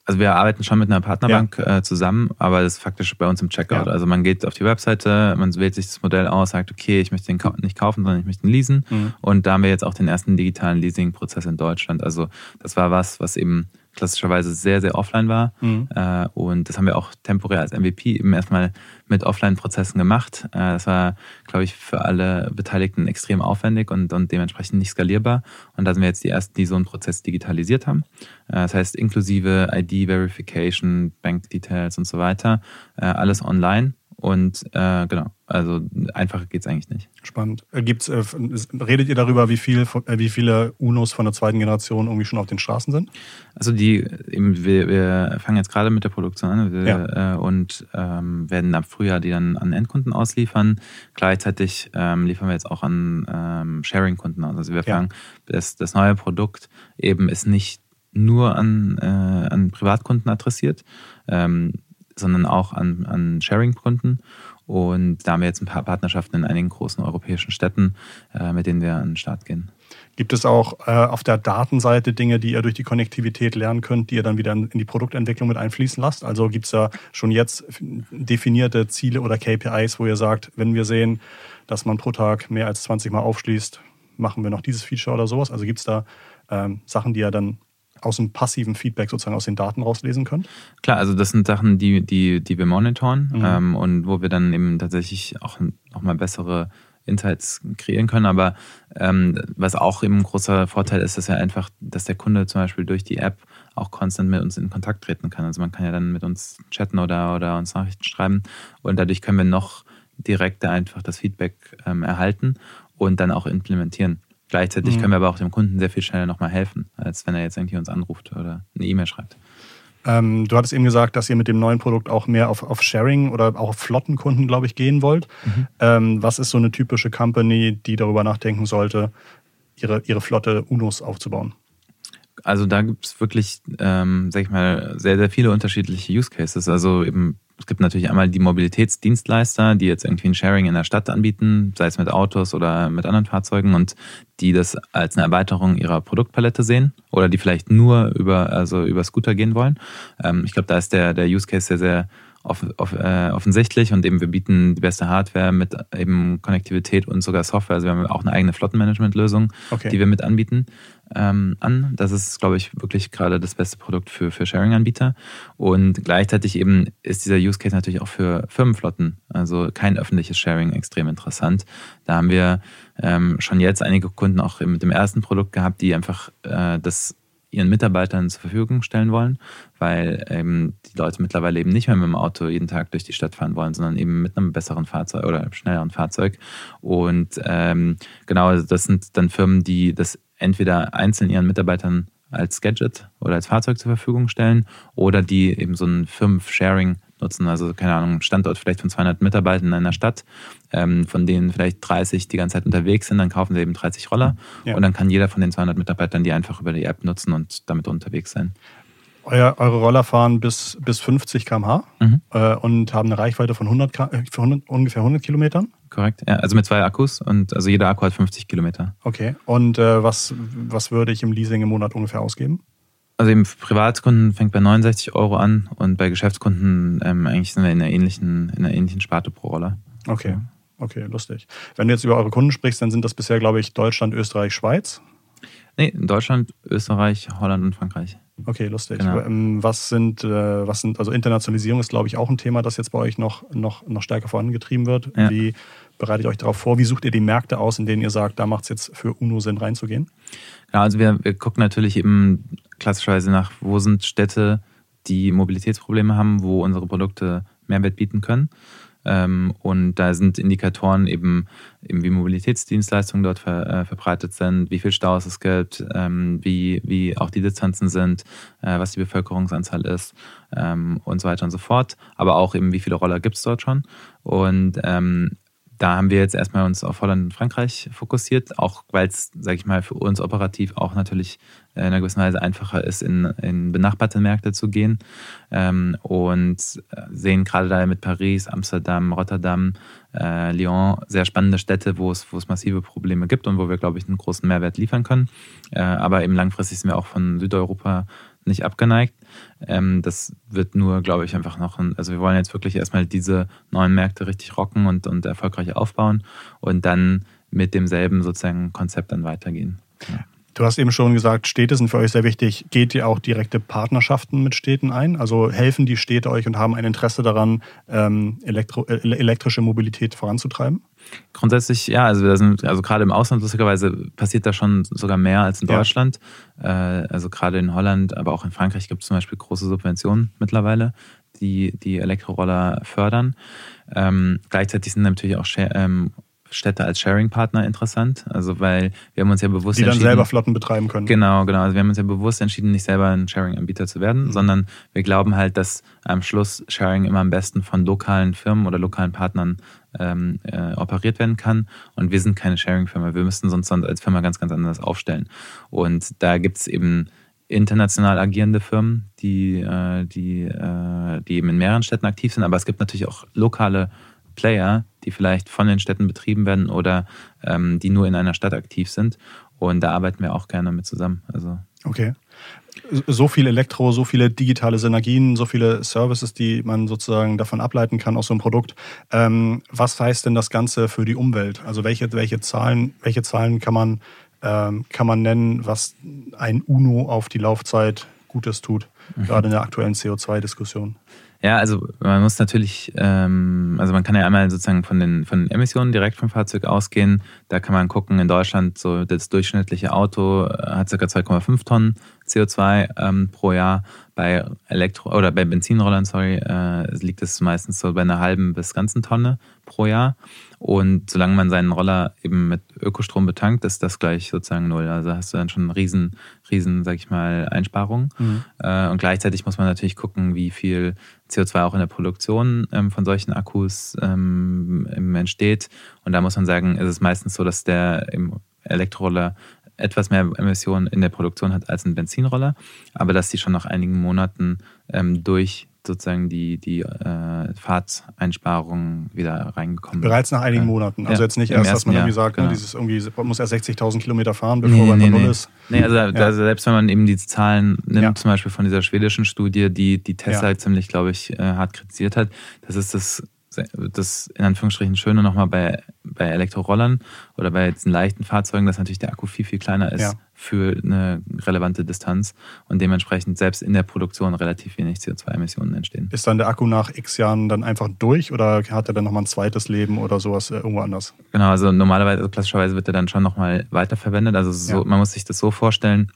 Also wir arbeiten schon mit einer Partnerbank ja. äh, zusammen, aber das ist faktisch bei uns im Checkout. Ja. Also man geht auf die Webseite, man wählt sich das Modell aus, sagt, okay, ich möchte den nicht kaufen, sondern ich möchte ihn leasen. Mhm. Und da haben wir jetzt auch den ersten digitalen Leasing-Prozess in Deutschland. Also das war was, was eben klassischerweise sehr, sehr offline war. Mhm. Äh, und das haben wir auch temporär als MVP eben erstmal mit Offline-Prozessen gemacht. Äh, das war, glaube ich, für alle Beteiligten extrem aufwendig und, und dementsprechend nicht skalierbar. Und da sind wir jetzt die ersten, die so einen Prozess digitalisiert haben. Äh, das heißt, inklusive ID-Verification, Bank-Details und so weiter, äh, alles online und äh, genau, also einfacher geht es eigentlich nicht. Spannend. Äh, gibt's, äh, redet ihr darüber, wie, viel, äh, wie viele UNOs von der zweiten Generation irgendwie schon auf den Straßen sind? Also die, eben, wir, wir fangen jetzt gerade mit der Produktion an wir, ja. äh, und ähm, werden ab Frühjahr die dann an Endkunden ausliefern. Gleichzeitig ähm, liefern wir jetzt auch an ähm, Sharing-Kunden aus. Also wir fangen, ja. das, das neue Produkt eben ist nicht nur an, äh, an Privatkunden adressiert. Ähm, sondern auch an, an Sharing-Kunden. Und da haben wir jetzt ein paar Partnerschaften in einigen großen europäischen Städten, äh, mit denen wir an den Start gehen. Gibt es auch äh, auf der Datenseite Dinge, die ihr durch die Konnektivität lernen könnt, die ihr dann wieder in die Produktentwicklung mit einfließen lasst? Also gibt es da schon jetzt definierte Ziele oder KPIs, wo ihr sagt, wenn wir sehen, dass man pro Tag mehr als 20 Mal aufschließt, machen wir noch dieses Feature oder sowas? Also gibt es da ähm, Sachen, die ihr dann aus dem passiven Feedback sozusagen aus den Daten rauslesen könnt? Klar, also das sind Sachen, die, die, die wir monitoren mhm. ähm, und wo wir dann eben tatsächlich auch nochmal bessere Insights kreieren können. Aber ähm, was auch eben ein großer Vorteil ist, ist ja einfach, dass der Kunde zum Beispiel durch die App auch konstant mit uns in Kontakt treten kann. Also man kann ja dann mit uns chatten oder, oder uns Nachrichten schreiben und dadurch können wir noch direkter einfach das Feedback ähm, erhalten und dann auch implementieren. Gleichzeitig mhm. können wir aber auch dem Kunden sehr viel schneller nochmal helfen, als wenn er jetzt irgendwie uns anruft oder eine E-Mail schreibt. Ähm, du hattest eben gesagt, dass ihr mit dem neuen Produkt auch mehr auf, auf Sharing oder auch auf Flottenkunden, glaube ich, gehen wollt. Mhm. Ähm, was ist so eine typische Company, die darüber nachdenken sollte, ihre, ihre Flotte UNOs aufzubauen? Also da gibt es wirklich, ähm, sag ich mal, sehr, sehr viele unterschiedliche Use Cases. Also eben es gibt natürlich einmal die Mobilitätsdienstleister, die jetzt irgendwie ein Sharing in der Stadt anbieten, sei es mit Autos oder mit anderen Fahrzeugen und die das als eine Erweiterung ihrer Produktpalette sehen oder die vielleicht nur über, also über Scooter gehen wollen. Ähm, ich glaube, da ist der, der Use Case sehr, sehr off, off, äh, offensichtlich und eben wir bieten die beste Hardware mit eben Konnektivität und sogar Software. Also wir haben auch eine eigene Flottenmanagement-Lösung, okay. die wir mit anbieten ähm, an. Das ist, glaube ich, wirklich gerade das beste Produkt für, für Sharing-Anbieter. Und gleichzeitig eben ist dieser Use Case natürlich auch für Firmenflotten, also kein öffentliches Sharing, extrem interessant. Da haben wir ähm, schon jetzt einige Kunden auch mit dem ersten Produkt gehabt, die einfach äh, das ihren Mitarbeitern zur Verfügung stellen wollen, weil eben die Leute mittlerweile eben nicht mehr mit dem Auto jeden Tag durch die Stadt fahren wollen, sondern eben mit einem besseren Fahrzeug oder schnelleren Fahrzeug. Und ähm, genau, das sind dann Firmen, die das entweder einzeln ihren Mitarbeitern als Gadget oder als Fahrzeug zur Verfügung stellen oder die eben so ein Firmen-Sharing nutzen. Also, keine Ahnung, Standort vielleicht von 200 Mitarbeitern in einer Stadt, ähm, von denen vielleicht 30 die ganze Zeit unterwegs sind, dann kaufen sie eben 30 Roller ja. und dann kann jeder von den 200 Mitarbeitern die einfach über die App nutzen und damit unterwegs sein. Euer, eure Roller fahren bis, bis 50 km/h mhm. äh, und haben eine Reichweite von 100, äh, 100, ungefähr 100 Kilometern. Korrekt, ja, also mit zwei Akkus und also jeder Akku hat 50 Kilometer. Okay, und äh, was, was würde ich im Leasing im Monat ungefähr ausgeben? Also eben für Privatkunden fängt bei 69 Euro an und bei Geschäftskunden ähm, eigentlich sind wir in einer ähnlichen, in einer ähnlichen Sparte pro Roller. Okay, okay, lustig. Wenn du jetzt über eure Kunden sprichst, dann sind das bisher, glaube ich, Deutschland, Österreich, Schweiz. Nee, Deutschland, Österreich, Holland und Frankreich. Okay, lustig. Genau. Ähm, was sind, äh, was sind, also Internationalisierung ist, glaube ich, auch ein Thema, das jetzt bei euch noch, noch, noch stärker vorangetrieben wird. Ja. Wie bereitet ihr euch darauf vor? Wie sucht ihr die Märkte aus, in denen ihr sagt, da macht es jetzt für UNO Sinn reinzugehen? Ja, also wir, wir gucken natürlich eben klassischerweise nach, wo sind Städte, die Mobilitätsprobleme haben, wo unsere Produkte Mehrwert bieten können. Ähm, und da sind Indikatoren eben, eben wie Mobilitätsdienstleistungen dort ver, äh, verbreitet sind, wie viel Staus es gibt, ähm, wie, wie auch die Distanzen sind, äh, was die Bevölkerungsanzahl ist ähm, und so weiter und so fort. Aber auch eben, wie viele Roller gibt es dort schon. Und da haben wir jetzt erstmal uns auf Holland und Frankreich fokussiert, auch weil es, sage ich mal, für uns operativ auch natürlich in einer gewissen Weise einfacher ist, in, in benachbarte Märkte zu gehen. Ähm, und sehen gerade da mit Paris, Amsterdam, Rotterdam, äh, Lyon sehr spannende Städte, wo es, wo es massive Probleme gibt und wo wir, glaube ich, einen großen Mehrwert liefern können. Äh, aber eben langfristig sind wir auch von Südeuropa nicht abgeneigt. Ähm, das wird nur, glaube ich, einfach noch, ein, also wir wollen jetzt wirklich erstmal diese neuen Märkte richtig rocken und, und erfolgreich aufbauen und dann mit demselben sozusagen Konzept dann weitergehen. Ja. Du hast eben schon gesagt, Städte sind für euch sehr wichtig. Geht ihr auch direkte Partnerschaften mit Städten ein? Also helfen die Städte euch und haben ein Interesse daran, ähm, elektro, äh, elektrische Mobilität voranzutreiben? Grundsätzlich ja, also, sind, also gerade im Ausland lustigerweise passiert da schon sogar mehr als in Deutschland. Ja. Äh, also gerade in Holland, aber auch in Frankreich gibt es zum Beispiel große Subventionen mittlerweile, die die Elektroroller fördern. Ähm, gleichzeitig sind natürlich auch ähm, Städte als Sharing-Partner interessant. Also weil wir haben uns ja bewusst Die dann selber Flotten betreiben können. Genau, genau. Also wir haben uns ja bewusst entschieden, nicht selber ein Sharing-Anbieter zu werden, mhm. sondern wir glauben halt, dass am Schluss Sharing immer am besten von lokalen Firmen oder lokalen Partnern ähm, äh, operiert werden kann. Und wir sind keine Sharing-Firma. Wir müssten sonst als Firma ganz, ganz anders aufstellen. Und da gibt es eben international agierende Firmen, die, äh, die, äh, die eben in mehreren Städten aktiv sind. Aber es gibt natürlich auch lokale Player, die vielleicht von den Städten betrieben werden oder ähm, die nur in einer Stadt aktiv sind. Und da arbeiten wir auch gerne mit zusammen. Also okay. So viel Elektro, so viele digitale Synergien, so viele Services, die man sozusagen davon ableiten kann aus so einem Produkt. Ähm, was heißt denn das Ganze für die Umwelt? Also welche, welche Zahlen, welche Zahlen kann man, ähm, kann man nennen, was ein UNO auf die Laufzeit Gutes tut, mhm. gerade in der aktuellen CO2-Diskussion? Ja, also man muss natürlich, ähm, also man kann ja einmal sozusagen von den, von den Emissionen direkt vom Fahrzeug ausgehen. Da kann man gucken, in Deutschland, so das durchschnittliche Auto hat ca. 2,5 Tonnen CO2 ähm, pro Jahr. Bei Elektro- oder bei Benzinrollern, sorry, äh, liegt es meistens so bei einer halben bis ganzen Tonne pro Jahr. Und solange man seinen Roller eben mit Ökostrom betankt, ist das gleich sozusagen null. Also hast du dann schon riesen, riesen, sag ich mal, Einsparungen. Mhm. Äh, und gleichzeitig muss man natürlich gucken, wie viel CO2 auch in der Produktion ähm, von solchen Akkus ähm, entsteht. Und da muss man sagen, ist es meistens so, dass der im Elektroroller etwas mehr Emissionen in der Produktion hat als ein Benzinroller, aber dass sie schon nach einigen Monaten ähm, durch sozusagen die, die äh, Fahrteinsparungen wieder reingekommen Bereits nach einigen Monaten. Also ja, jetzt nicht erst, dass man irgendwie sagt, ne, genau. dieses irgendwie man muss erst 60.000 Kilometer fahren, bevor nee, man nee, null nee. ist. Nee, also, ja. also, selbst wenn man eben diese Zahlen nimmt, ja. zum Beispiel von dieser schwedischen Studie, die, die Tesla halt ziemlich, glaube ich, äh, hart kritisiert hat, das ist das das in Anführungsstrichen Schöne nochmal bei, bei Elektrorollern oder bei diesen leichten Fahrzeugen, dass natürlich der Akku viel, viel kleiner ist ja. für eine relevante Distanz und dementsprechend selbst in der Produktion relativ wenig CO2-Emissionen entstehen. Ist dann der Akku nach x Jahren dann einfach durch oder hat er dann nochmal ein zweites Leben oder sowas äh, irgendwo anders? Genau, also normalerweise, also klassischerweise wird er dann schon nochmal weiterverwendet. Also so, ja. man muss sich das so vorstellen,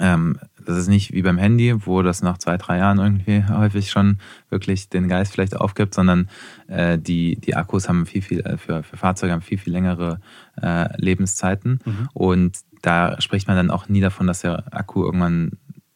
ähm, das ist nicht wie beim Handy, wo das nach zwei, drei Jahren irgendwie häufig schon wirklich den Geist vielleicht aufgibt, sondern äh, die, die Akkus haben viel, viel, äh, für, für Fahrzeuge haben viel, viel längere äh, Lebenszeiten. Mhm. Und da spricht man dann auch nie davon, dass der Akku irgendwann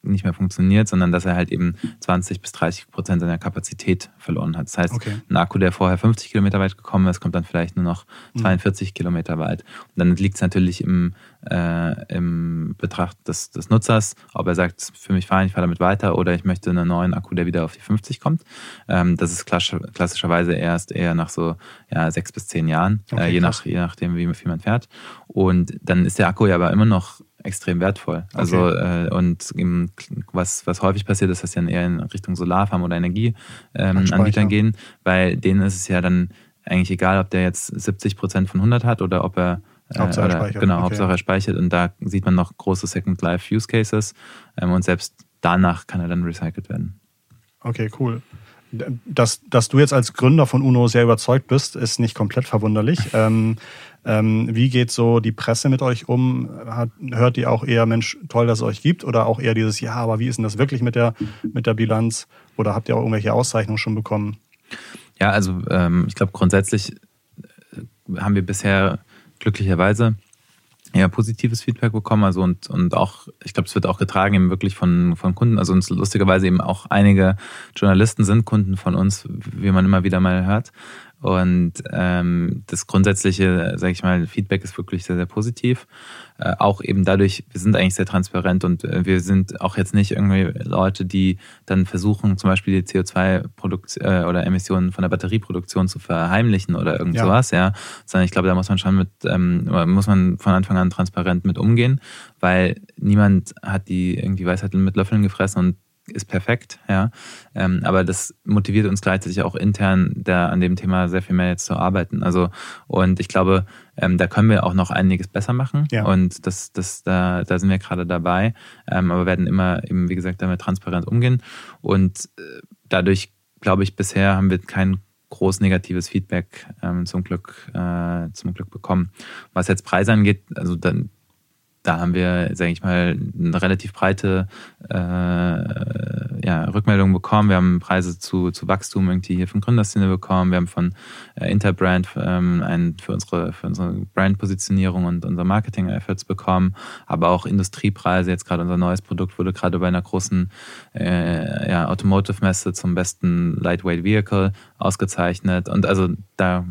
nicht mehr funktioniert, sondern dass er halt eben 20 bis 30 Prozent seiner Kapazität verloren hat. Das heißt, okay. ein Akku, der vorher 50 Kilometer weit gekommen ist, kommt dann vielleicht nur noch 42 mhm. Kilometer weit. Und dann liegt es natürlich im, äh, im Betracht des, des Nutzers, ob er sagt, für mich fein, ich fahre damit weiter oder ich möchte einen neuen Akku, der wieder auf die 50 kommt. Ähm, das ist klassischerweise erst eher nach so ja, sechs bis zehn Jahren, okay, äh, je, nach, je nachdem, wie viel man fährt. Und dann ist der Akku ja aber immer noch extrem wertvoll. Also okay. äh, und eben, was, was häufig passiert ist, dass sie dann eher in Richtung Solarfarm oder Energieanbietern ähm, gehen, weil denen ist es ja dann eigentlich egal, ob der jetzt 70 Prozent von 100 hat oder ob er äh, Hauptsache oder, speichert. Genau, okay. Hauptsache er speichert und da sieht man noch große Second Life Use Cases ähm, und selbst danach kann er dann recycelt werden. Okay, cool. Dass, dass du jetzt als Gründer von UNO sehr überzeugt bist, ist nicht komplett verwunderlich. ähm, ähm, wie geht so die Presse mit euch um? Hat, hört die auch eher, Mensch, toll, dass es euch gibt? Oder auch eher dieses, ja, aber wie ist denn das wirklich mit der, mit der Bilanz? Oder habt ihr auch irgendwelche Auszeichnungen schon bekommen? Ja, also ähm, ich glaube, grundsätzlich äh, haben wir bisher glücklicherweise eher positives Feedback bekommen. Also und, und auch, ich glaube, es wird auch getragen eben wirklich von, von Kunden. Also uns lustigerweise eben auch einige Journalisten sind Kunden von uns, wie man immer wieder mal hört. Und ähm, das grundsätzliche, sage ich mal, Feedback ist wirklich sehr, sehr positiv. Äh, auch eben dadurch, wir sind eigentlich sehr transparent und äh, wir sind auch jetzt nicht irgendwie Leute, die dann versuchen, zum Beispiel die CO2-Produktion äh, oder Emissionen von der Batterieproduktion zu verheimlichen oder irgend ja. sowas, ja. Sondern ich glaube, da muss man schon mit, ähm, muss man von Anfang an transparent mit umgehen, weil niemand hat die irgendwie Weisheit mit Löffeln gefressen und ist perfekt, ja. Ähm, aber das motiviert uns gleichzeitig auch intern, da an dem Thema sehr viel mehr jetzt zu arbeiten. Also, und ich glaube, ähm, da können wir auch noch einiges besser machen. Ja. Und das, das, da, da sind wir gerade dabei. Ähm, aber werden immer eben, wie gesagt, damit transparent umgehen. Und äh, dadurch, glaube ich, bisher haben wir kein groß negatives Feedback ähm, zum Glück äh, zum Glück bekommen. Was jetzt Preise angeht, also dann da haben wir, sage ich mal, eine relativ breite äh, ja, Rückmeldung bekommen. Wir haben Preise zu, zu Wachstum irgendwie hier von Gründerszene bekommen. Wir haben von äh, Interbrand ähm, einen für unsere, für unsere Brandpositionierung und unsere Marketing-Efforts bekommen, aber auch Industriepreise. Jetzt gerade unser neues Produkt wurde gerade bei einer großen äh, ja, Automotive-Messe zum besten Lightweight Vehicle ausgezeichnet. Und also da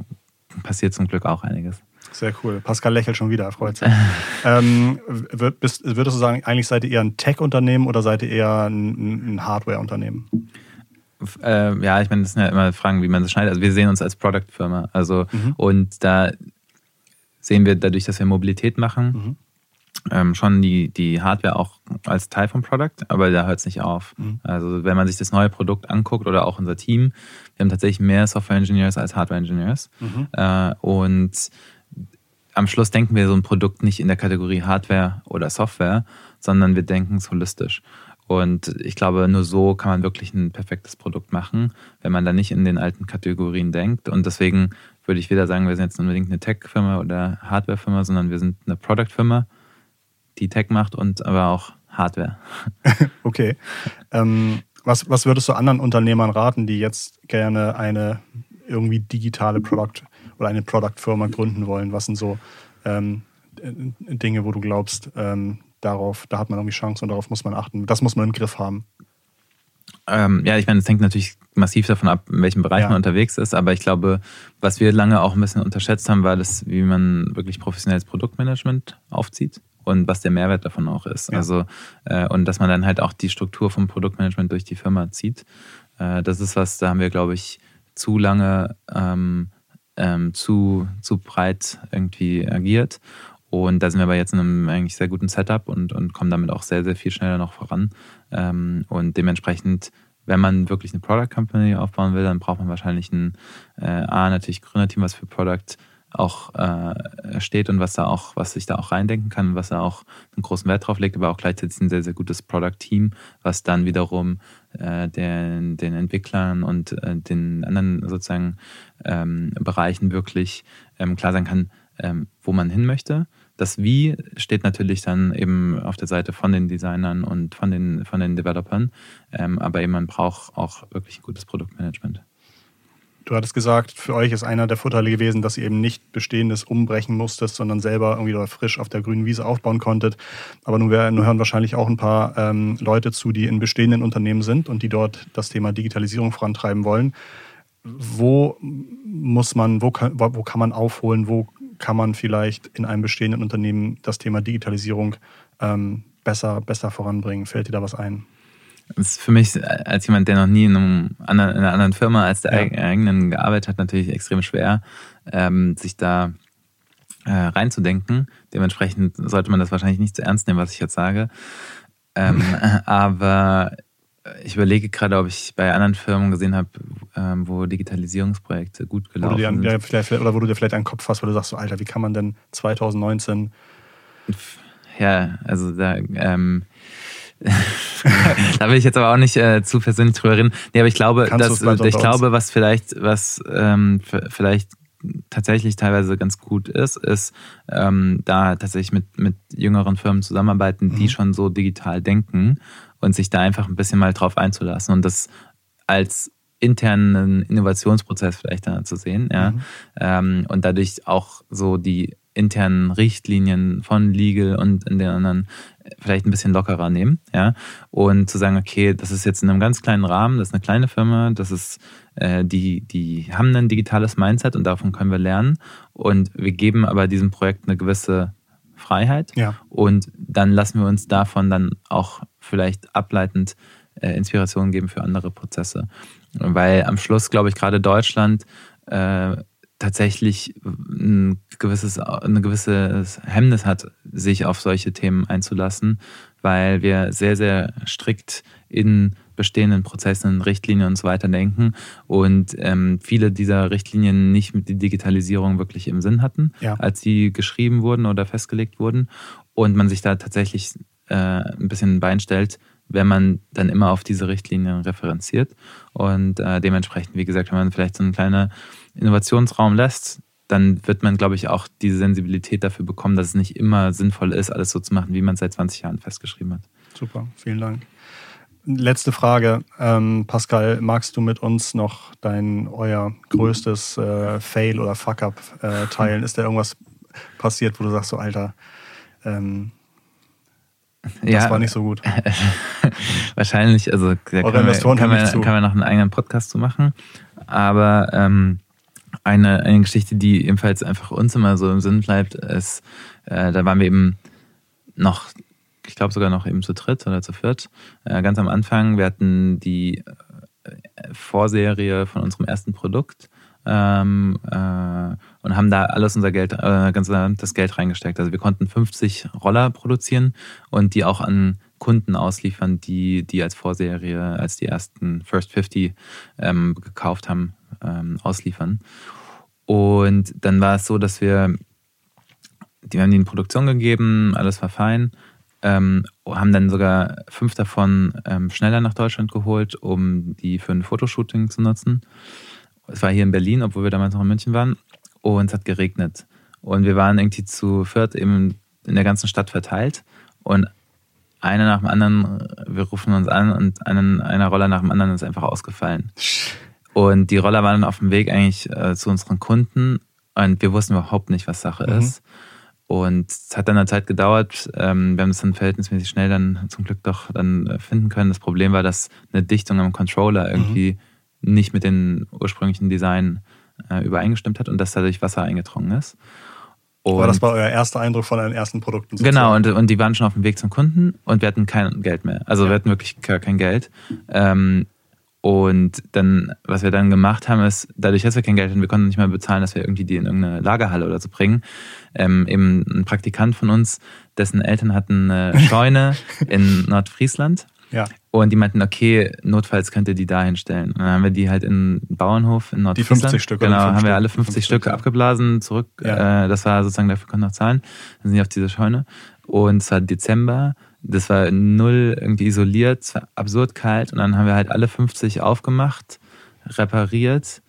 passiert zum Glück auch einiges. Sehr cool. Pascal lächelt schon wieder, er freut sich. ähm, würd, bist, würdest du sagen, eigentlich seid ihr eher ein Tech-Unternehmen oder seid ihr eher ein, ein Hardware-Unternehmen? Äh, ja, ich meine, das sind ja immer Fragen, wie man das schneidet. Also wir sehen uns als Product-Firma. Also mhm. und da sehen wir dadurch, dass wir Mobilität machen, mhm. ähm, schon die, die Hardware auch als Teil vom Product, aber da hört es nicht auf. Mhm. Also wenn man sich das neue Produkt anguckt oder auch unser Team, wir haben tatsächlich mehr Software-Engineers als Hardware-Engineers. Mhm. Äh, und am Schluss denken wir so ein Produkt nicht in der Kategorie Hardware oder Software, sondern wir denken es holistisch. Und ich glaube, nur so kann man wirklich ein perfektes Produkt machen, wenn man da nicht in den alten Kategorien denkt. Und deswegen würde ich weder sagen, wir sind jetzt unbedingt eine Tech-Firma oder Hardware-Firma, sondern wir sind eine Product-Firma, die Tech macht und aber auch Hardware. okay. Ähm, was, was würdest du anderen Unternehmern raten, die jetzt gerne eine irgendwie digitale Product- oder eine Product-Firma gründen wollen? Was sind so ähm, Dinge, wo du glaubst, ähm, darauf, da hat man irgendwie Chance und darauf muss man achten. Das muss man im Griff haben. Ähm, ja, ich meine, es hängt natürlich massiv davon ab, in welchem Bereich ja. man unterwegs ist, aber ich glaube, was wir lange auch ein bisschen unterschätzt haben, war das, wie man wirklich professionelles Produktmanagement aufzieht und was der Mehrwert davon auch ist. Ja. Also, äh, und dass man dann halt auch die Struktur vom Produktmanagement durch die Firma zieht. Äh, das ist was, da haben wir, glaube ich, zu lange ähm, ähm, zu, zu breit irgendwie agiert. Und da sind wir aber jetzt in einem eigentlich sehr guten Setup und, und kommen damit auch sehr, sehr viel schneller noch voran. Ähm, und dementsprechend, wenn man wirklich eine Product Company aufbauen will, dann braucht man wahrscheinlich ein äh, A, natürlich Gründerteam, was für Product auch äh, steht und was da auch, was sich da auch reindenken kann, was da auch einen großen Wert drauf legt, aber auch gleichzeitig ein sehr, sehr gutes Product-Team, was dann wiederum äh, den, den Entwicklern und äh, den anderen sozusagen ähm, Bereichen wirklich ähm, klar sein kann, ähm, wo man hin möchte. Das Wie steht natürlich dann eben auf der Seite von den Designern und von den, von den Developern, ähm, aber eben man braucht auch wirklich ein gutes Produktmanagement. Du hattest gesagt, für euch ist einer der Vorteile gewesen, dass ihr eben nicht Bestehendes umbrechen musstet, sondern selber irgendwie frisch auf der grünen Wiese aufbauen konntet. Aber nun, nun hören wahrscheinlich auch ein paar ähm, Leute zu, die in bestehenden Unternehmen sind und die dort das Thema Digitalisierung vorantreiben wollen. Wo muss man, wo kann, wo kann man aufholen, wo kann man vielleicht in einem bestehenden Unternehmen das Thema Digitalisierung ähm, besser, besser voranbringen? Fällt dir da was ein? Das ist für mich als jemand, der noch nie in, einem anderen, in einer anderen Firma als der ja. eigenen gearbeitet hat, natürlich extrem schwer, ähm, sich da äh, reinzudenken. Dementsprechend sollte man das wahrscheinlich nicht zu ernst nehmen, was ich jetzt sage. Ähm, aber ich überlege gerade, ob ich bei anderen Firmen gesehen habe, ähm, wo Digitalisierungsprojekte gut gelaufen sind. Ja, oder wo du dir vielleicht einen Kopf hast, wo du sagst, so, Alter, wie kann man denn 2019... Ja, also da... Ähm, da will ich jetzt aber auch nicht äh, zu persönlich drüber reden. Nee, aber ich glaube, dass, ich glaube, was vielleicht, was ähm, vielleicht tatsächlich teilweise ganz gut ist, ist ähm, da tatsächlich mit, mit jüngeren Firmen zusammenarbeiten, die mhm. schon so digital denken und sich da einfach ein bisschen mal drauf einzulassen und das als internen Innovationsprozess vielleicht dann zu sehen, ja. Mhm. Ähm, und dadurch auch so die internen Richtlinien von Legal und in den anderen vielleicht ein bisschen lockerer nehmen, ja, und zu sagen, okay, das ist jetzt in einem ganz kleinen Rahmen, das ist eine kleine Firma, das ist äh, die, die haben ein digitales Mindset und davon können wir lernen. Und wir geben aber diesem Projekt eine gewisse Freiheit. Ja. und dann lassen wir uns davon dann auch vielleicht ableitend äh, Inspiration geben für andere Prozesse, weil am Schluss glaube ich gerade Deutschland äh, tatsächlich ein gewisses, eine gewisse Hemmnis hat, sich auf solche Themen einzulassen, weil wir sehr, sehr strikt in bestehenden Prozessen, Richtlinien und so weiter denken und ähm, viele dieser Richtlinien nicht mit der Digitalisierung wirklich im Sinn hatten, ja. als sie geschrieben wurden oder festgelegt wurden und man sich da tatsächlich äh, ein bisschen ein Bein stellt, wenn man dann immer auf diese Richtlinien referenziert und äh, dementsprechend, wie gesagt, wenn man vielleicht so einen kleinen Innovationsraum lässt, dann wird man, glaube ich, auch diese Sensibilität dafür bekommen, dass es nicht immer sinnvoll ist, alles so zu machen, wie man es seit 20 Jahren festgeschrieben hat. Super, vielen Dank. Letzte Frage. Ähm, Pascal, magst du mit uns noch dein, euer größtes äh, Fail oder Fuck-up äh, teilen? Ist da irgendwas passiert, wo du sagst, so Alter, ähm, das ja, war nicht so gut? wahrscheinlich, also da kann, man, kann, man, kann man noch einen eigenen Podcast zu machen. Aber ähm, eine, eine Geschichte, die ebenfalls einfach uns immer so im Sinn bleibt, ist, äh, da waren wir eben noch, ich glaube sogar noch eben zu dritt oder zu viert, äh, ganz am Anfang. Wir hatten die äh, Vorserie von unserem ersten Produkt ähm, äh, und haben da alles unser Geld, äh, ganz das Geld reingesteckt. Also wir konnten 50 Roller produzieren und die auch an Kunden ausliefern, die die als Vorserie, als die ersten First 50 ähm, gekauft haben, ähm, ausliefern. Und dann war es so, dass wir, die haben die in Produktion gegeben, alles war fein, ähm, haben dann sogar fünf davon ähm, schneller nach Deutschland geholt, um die für ein Fotoshooting zu nutzen. Es war hier in Berlin, obwohl wir damals noch in München waren. Und es hat geregnet. Und wir waren irgendwie zu viert eben in der ganzen Stadt verteilt. Und einer nach dem anderen, wir rufen uns an und einen, einer Roller nach dem anderen ist einfach ausgefallen. Und die Roller waren dann auf dem Weg eigentlich äh, zu unseren Kunden und wir wussten überhaupt nicht, was Sache mhm. ist. Und es hat dann eine Zeit gedauert. Ähm, wir haben es dann verhältnismäßig schnell dann zum Glück doch dann äh, finden können. Das Problem war, dass eine Dichtung am Controller irgendwie mhm. nicht mit dem ursprünglichen Design äh, übereingestimmt hat und dass dadurch Wasser eingedrungen ist. Und Aber das war euer erster Eindruck von euren ersten Produkten. Sozusagen. Genau, und, und die waren schon auf dem Weg zum Kunden und wir hatten kein Geld mehr. Also ja. wir hatten wirklich gar kein Geld. Ähm, und dann, was wir dann gemacht haben, ist, dadurch, dass wir kein Geld hatten, wir konnten nicht mehr bezahlen, dass wir irgendwie die in irgendeine Lagerhalle oder so bringen. Ähm, eben ein Praktikant von uns, dessen Eltern hatten eine Scheune in Nordfriesland. Ja. Und die meinten, okay, notfalls könnt ihr die da hinstellen. Und dann haben wir die halt in Bauernhof in Nordfriesland. Die 50 Stück. Genau, haben wir alle 50, 50 Stück abgeblasen, zurück. Ja. Äh, das war sozusagen, dafür konnten wir noch zahlen. Dann sind die auf diese Scheune. Und es war Dezember das war null irgendwie isoliert, absurd kalt und dann haben wir halt alle 50 aufgemacht, repariert.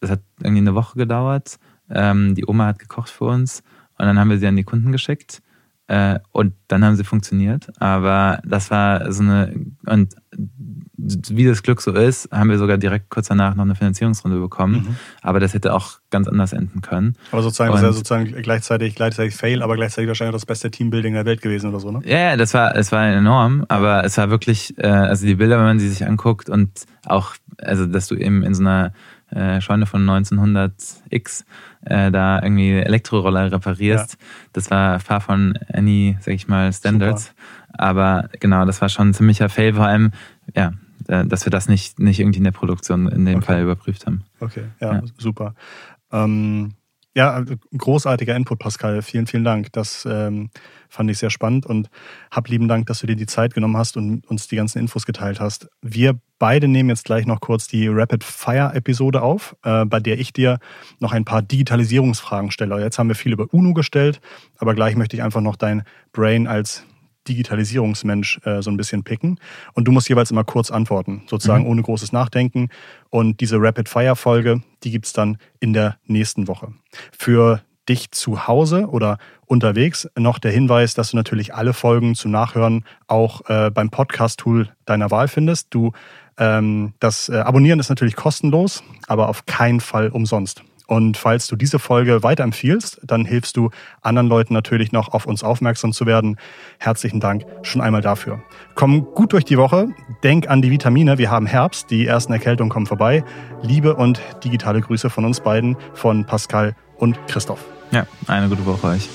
Das hat irgendwie eine Woche gedauert. Ähm, die Oma hat gekocht für uns und dann haben wir sie an die Kunden geschickt. Äh, und dann haben sie funktioniert. Aber das war so eine, und wie das Glück so ist, haben wir sogar direkt kurz danach noch eine Finanzierungsrunde bekommen. Mhm. Aber das hätte auch ganz anders enden können. Aber sozusagen, und, das sozusagen gleichzeitig, gleichzeitig Fail, aber gleichzeitig wahrscheinlich das beste Teambuilding der Welt gewesen oder so, ne? Ja, das war, es war enorm, aber es war wirklich, äh, also die Bilder, wenn man sie sich anguckt und auch, also dass du eben in so einer äh, Scheune von 1900X äh, da irgendwie Elektroroller reparierst. Ja. Das war far von any, sag ich mal, Standards. Super. Aber genau, das war schon ein ziemlicher Fail, vor allem, ja, dass wir das nicht, nicht irgendwie in der Produktion in dem okay. Fall überprüft haben. Okay, ja, ja. super. Ähm, ja, großartiger Input, Pascal. Vielen, vielen Dank. Das ähm, fand ich sehr spannend und hab lieben Dank, dass du dir die Zeit genommen hast und uns die ganzen Infos geteilt hast. Wir beide nehmen jetzt gleich noch kurz die Rapid Fire Episode auf, äh, bei der ich dir noch ein paar Digitalisierungsfragen stelle. Jetzt haben wir viel über UNO gestellt, aber gleich möchte ich einfach noch dein Brain als Digitalisierungsmensch äh, so ein bisschen picken. Und du musst jeweils immer kurz antworten, sozusagen mhm. ohne großes Nachdenken. Und diese Rapid-Fire-Folge, die gibt's dann in der nächsten Woche. Für dich zu Hause oder unterwegs noch der Hinweis, dass du natürlich alle Folgen zum Nachhören auch äh, beim Podcast-Tool deiner Wahl findest. Du, ähm, das äh, Abonnieren ist natürlich kostenlos, aber auf keinen Fall umsonst. Und falls du diese Folge weiterempfiehlst, dann hilfst du anderen Leuten natürlich noch auf uns aufmerksam zu werden. Herzlichen Dank schon einmal dafür. Komm gut durch die Woche. Denk an die Vitamine. Wir haben Herbst. Die ersten Erkältungen kommen vorbei. Liebe und digitale Grüße von uns beiden, von Pascal und Christoph. Ja, eine gute Woche euch.